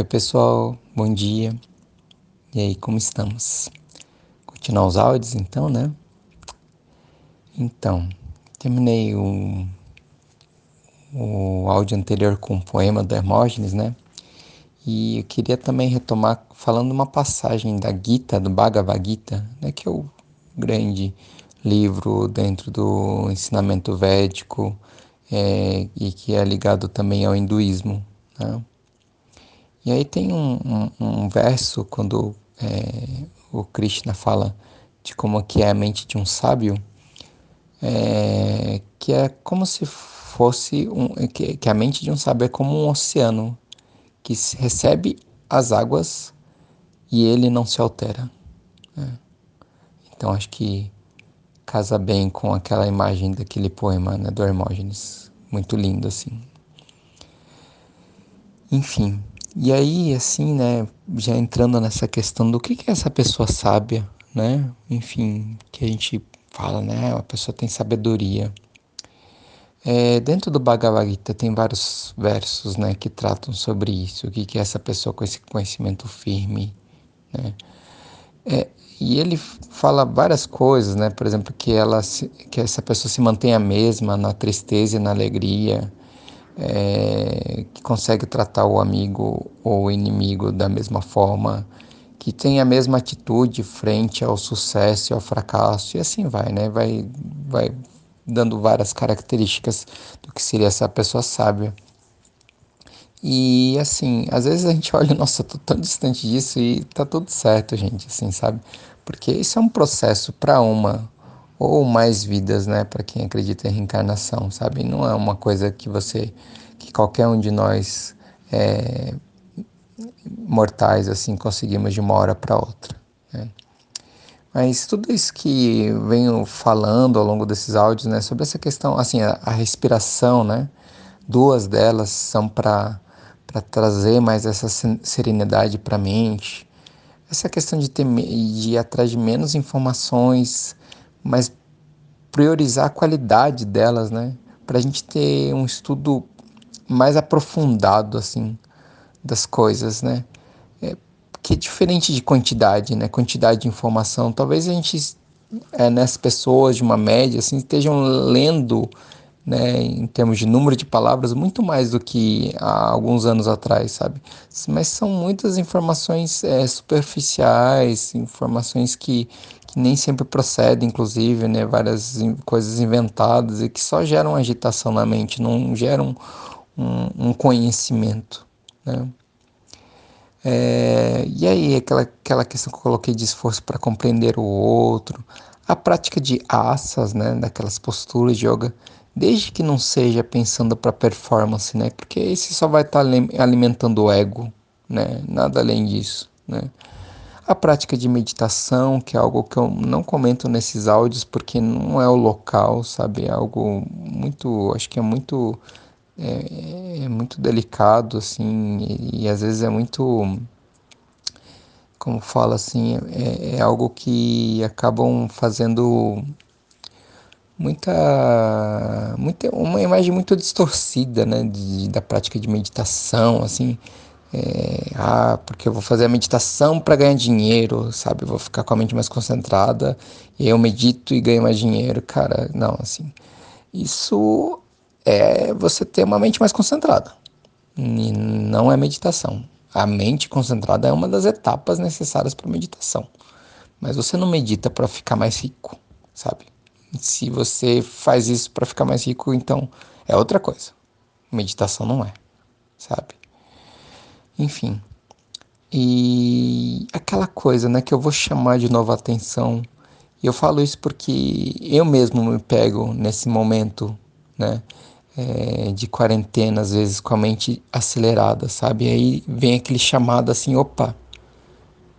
Oi, pessoal, bom dia. E aí, como estamos? Continuar os áudios, então, né? Então, terminei o, o áudio anterior com o poema do Hermógenes, né? E eu queria também retomar falando uma passagem da Gita, do Bhagavad Gita, né? Que é o grande livro dentro do ensinamento védico é, e que é ligado também ao hinduísmo, né? E aí tem um, um, um verso quando é, o Krishna fala de como que é a mente de um sábio, é, que é como se fosse um, que, que, a mente de um sábio é como um oceano que recebe as águas e ele não se altera. Né? Então acho que casa bem com aquela imagem daquele poema né, do Hermógenes, muito lindo assim. Enfim, e aí, assim, né, já entrando nessa questão do que, que é essa pessoa sábia, né? Enfim, que a gente fala, né? A pessoa tem sabedoria. É, dentro do Bhagavad Gita tem vários versos, né, que tratam sobre isso, o que, que é essa pessoa com esse conhecimento firme, né? É, e ele fala várias coisas, né? Por exemplo, que ela, que essa pessoa se mantenha a mesma na tristeza e na alegria, é, que consegue tratar o amigo ou o inimigo da mesma forma, que tem a mesma atitude frente ao sucesso e ao fracasso, e assim vai, né? Vai, vai dando várias características do que seria essa pessoa sábia. E assim, às vezes a gente olha, nossa, tô tão distante disso e tá tudo certo, gente, assim, sabe? Porque isso é um processo para uma ou mais vidas, né, para quem acredita em reencarnação, sabe? Não é uma coisa que você, que qualquer um de nós é, mortais assim conseguimos de uma hora para outra. Né? Mas tudo isso que venho falando ao longo desses áudios, né, sobre essa questão, assim, a, a respiração, né, duas delas são para para trazer mais essa serenidade para a mente, essa questão de ter de ir atrás de menos informações mas priorizar a qualidade delas, né? Para a gente ter um estudo mais aprofundado, assim, das coisas, né? É, que é diferente de quantidade, né? Quantidade de informação. Talvez a gente, é, nessas pessoas de uma média, assim, estejam lendo né, em termos de número de palavras, muito mais do que há alguns anos atrás, sabe? Mas são muitas informações é, superficiais, informações que, que nem sempre procedem, inclusive, né, várias coisas inventadas e que só geram agitação na mente, não geram um, um conhecimento, né? É, e aí, aquela, aquela questão que eu coloquei de esforço para compreender o outro, a prática de asas, né, daquelas posturas de yoga, desde que não seja pensando para performance, né? Porque esse só vai estar tá alimentando o ego, né? Nada além disso, né? A prática de meditação, que é algo que eu não comento nesses áudios porque não é o local, sabe? É algo muito, acho que é muito é, é muito delicado assim e, e, às vezes é muito como fala assim, é, é algo que acabam fazendo muita, muita uma imagem muito distorcida, né, de, da prática de meditação, assim, é, ah, porque eu vou fazer a meditação para ganhar dinheiro, sabe? Eu vou ficar com a mente mais concentrada e eu medito e ganho mais dinheiro, cara. Não, assim, isso é você ter uma mente mais concentrada. E não é meditação. A mente concentrada é uma das etapas necessárias para meditação. Mas você não medita para ficar mais rico, sabe? Se você faz isso para ficar mais rico, então é outra coisa. Meditação não é, sabe? Enfim. E aquela coisa, né, que eu vou chamar de novo a atenção. E eu falo isso porque eu mesmo me pego nesse momento, né, é, de quarentena, às vezes com a mente acelerada, sabe? E aí vem aquele chamado assim: opa,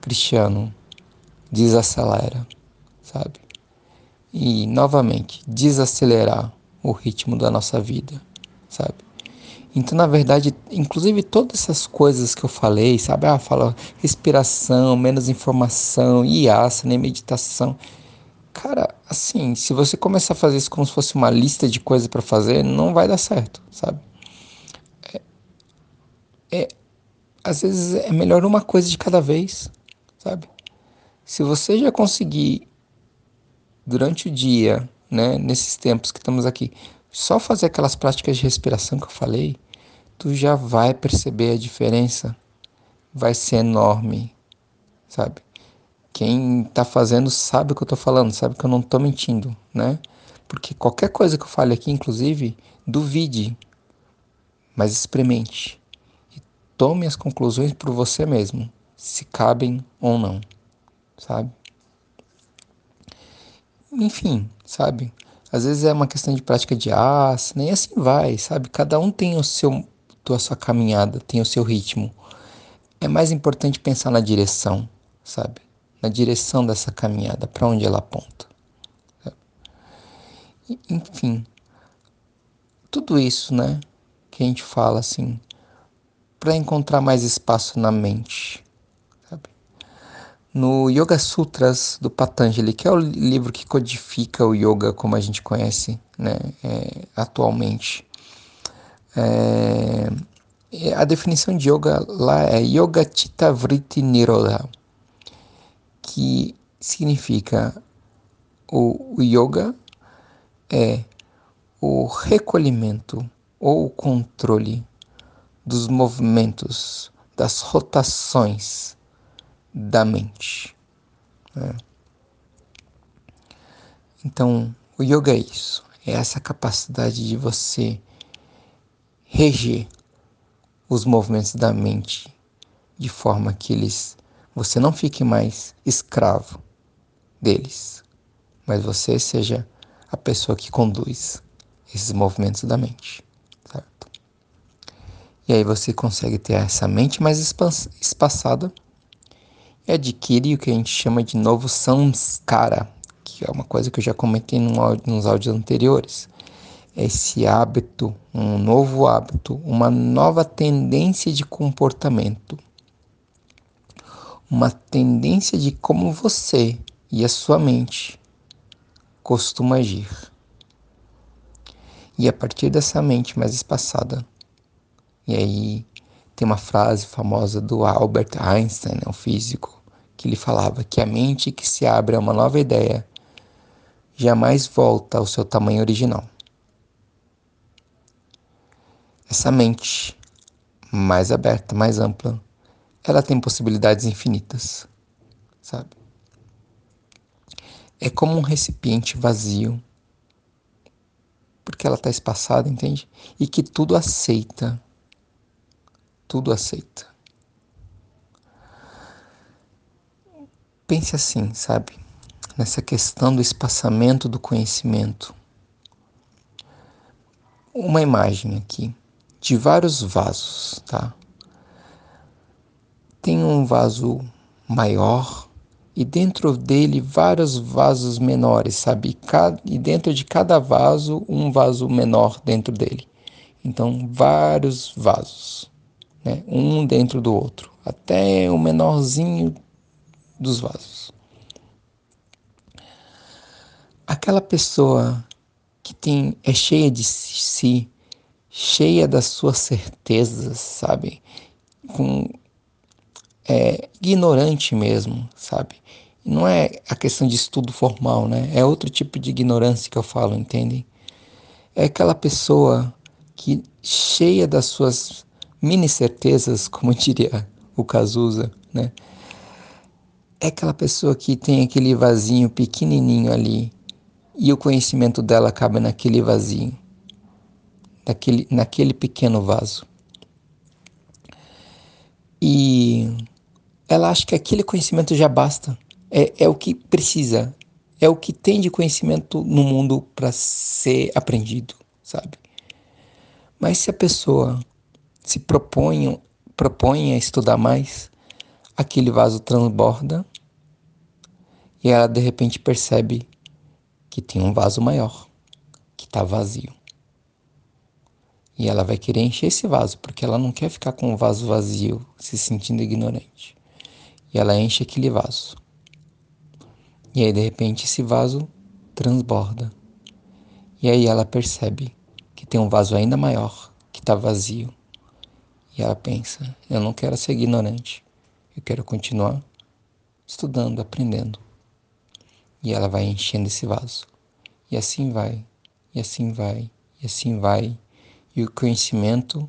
Cristiano, desacelera, sabe? e novamente desacelerar o ritmo da nossa vida, sabe? Então, na verdade, inclusive todas essas coisas que eu falei, sabe? Ah, fala respiração, menos informação, iasa, nem meditação. Cara, assim, se você começar a fazer isso como se fosse uma lista de coisas para fazer, não vai dar certo, sabe? É, é, às vezes é melhor uma coisa de cada vez, sabe? Se você já conseguir durante o dia, né, nesses tempos que estamos aqui, só fazer aquelas práticas de respiração que eu falei, tu já vai perceber a diferença. Vai ser enorme, sabe? Quem está fazendo sabe o que eu estou falando, sabe que eu não estou mentindo, né? Porque qualquer coisa que eu fale aqui, inclusive, duvide, mas experimente e tome as conclusões por você mesmo, se cabem ou não, sabe? Enfim, sabe? Às vezes é uma questão de prática de aço, nem assim vai, sabe? Cada um tem o seu, a sua caminhada, tem o seu ritmo. É mais importante pensar na direção, sabe? Na direção dessa caminhada, para onde ela aponta. Enfim, tudo isso, né, que a gente fala assim, para encontrar mais espaço na mente. No Yoga Sutras do Patanjali, que é o livro que codifica o yoga como a gente conhece né, é, atualmente, é, a definição de yoga lá é Yoga Chitta Vritti Nirodha, que significa o, o yoga é o recolhimento ou o controle dos movimentos, das rotações da mente. Né? Então, o yoga é isso, é essa capacidade de você reger os movimentos da mente de forma que eles você não fique mais escravo deles, mas você seja a pessoa que conduz esses movimentos da mente? E aí você consegue ter essa mente mais espaçada e adquire o que a gente chama de novo samskara, que é uma coisa que eu já comentei nos áudios anteriores. Esse hábito, um novo hábito, uma nova tendência de comportamento, uma tendência de como você e a sua mente costuma agir. E a partir dessa mente mais espaçada, e aí tem uma frase famosa do Albert Einstein, né, o físico, que ele falava que a mente que se abre a uma nova ideia jamais volta ao seu tamanho original. Essa mente mais aberta, mais ampla, ela tem possibilidades infinitas, sabe? é como um recipiente vazio, porque ela está espaçada, entende? E que tudo aceita, tudo aceita. Pense assim, sabe? Nessa questão do espaçamento do conhecimento. Uma imagem aqui de vários vasos, tá? Tem um vaso maior e dentro dele vários vasos menores, sabe? E dentro de cada vaso, um vaso menor dentro dele. Então, vários vasos, né? um dentro do outro, até o menorzinho dos vasos. Aquela pessoa que tem é cheia de si, cheia das suas certezas, sabe? Com é, ignorante mesmo, sabe? Não é a questão de estudo formal, né? É outro tipo de ignorância que eu falo, entendem? É aquela pessoa que, cheia das suas mini certezas, como diria o Cazuza, né? É aquela pessoa que tem aquele vasinho pequenininho ali e o conhecimento dela cabe naquele vasinho, naquele, naquele pequeno vaso. E ela acha que aquele conhecimento já basta, é, é o que precisa, é o que tem de conhecimento no mundo para ser aprendido, sabe? Mas se a pessoa se propõe, propõe a estudar mais, aquele vaso transborda e ela de repente percebe que tem um vaso maior, que está vazio. E ela vai querer encher esse vaso, porque ela não quer ficar com o vaso vazio, se sentindo ignorante e ela enche aquele vaso. E aí de repente esse vaso transborda. E aí ela percebe que tem um vaso ainda maior que está vazio. E ela pensa: eu não quero ser ignorante, eu quero continuar estudando, aprendendo. E ela vai enchendo esse vaso. E assim vai, e assim vai, e assim vai. E o conhecimento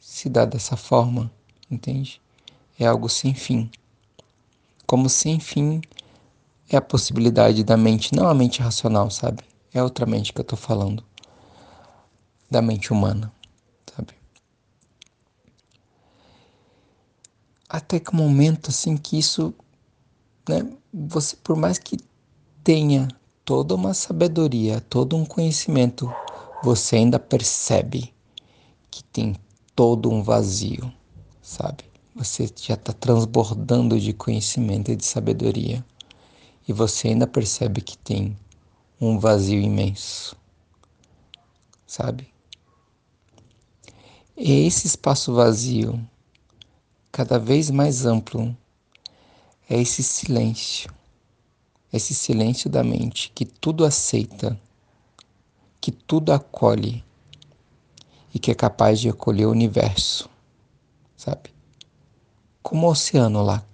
se dá dessa forma, entende? É algo sem fim. Como sem fim é a possibilidade da mente, não a mente racional, sabe? É outra mente que eu tô falando. Da mente humana, sabe? Até que momento assim que isso, né, você por mais que tenha toda uma sabedoria, todo um conhecimento, você ainda percebe que tem todo um vazio, sabe? Você já está transbordando de conhecimento e de sabedoria e você ainda percebe que tem um vazio imenso, sabe? E esse espaço vazio, cada vez mais amplo, é esse silêncio, esse silêncio da mente que tudo aceita, que tudo acolhe e que é capaz de acolher o universo, sabe? Como o oceano lá,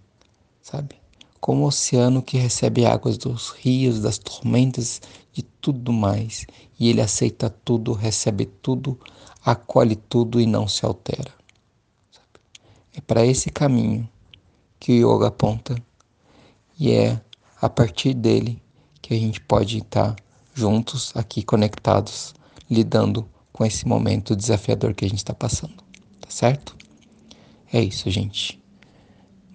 sabe? como o oceano que recebe águas dos rios, das tormentas, de tudo mais. E ele aceita tudo, recebe tudo, acolhe tudo e não se altera. É para esse caminho que o yoga aponta. E é a partir dele que a gente pode estar juntos aqui conectados, lidando com esse momento desafiador que a gente está passando. Tá certo? É isso, gente.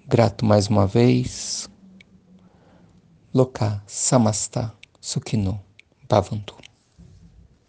Grato mais uma vez. Loka Samasta Sukhino Bhavantu.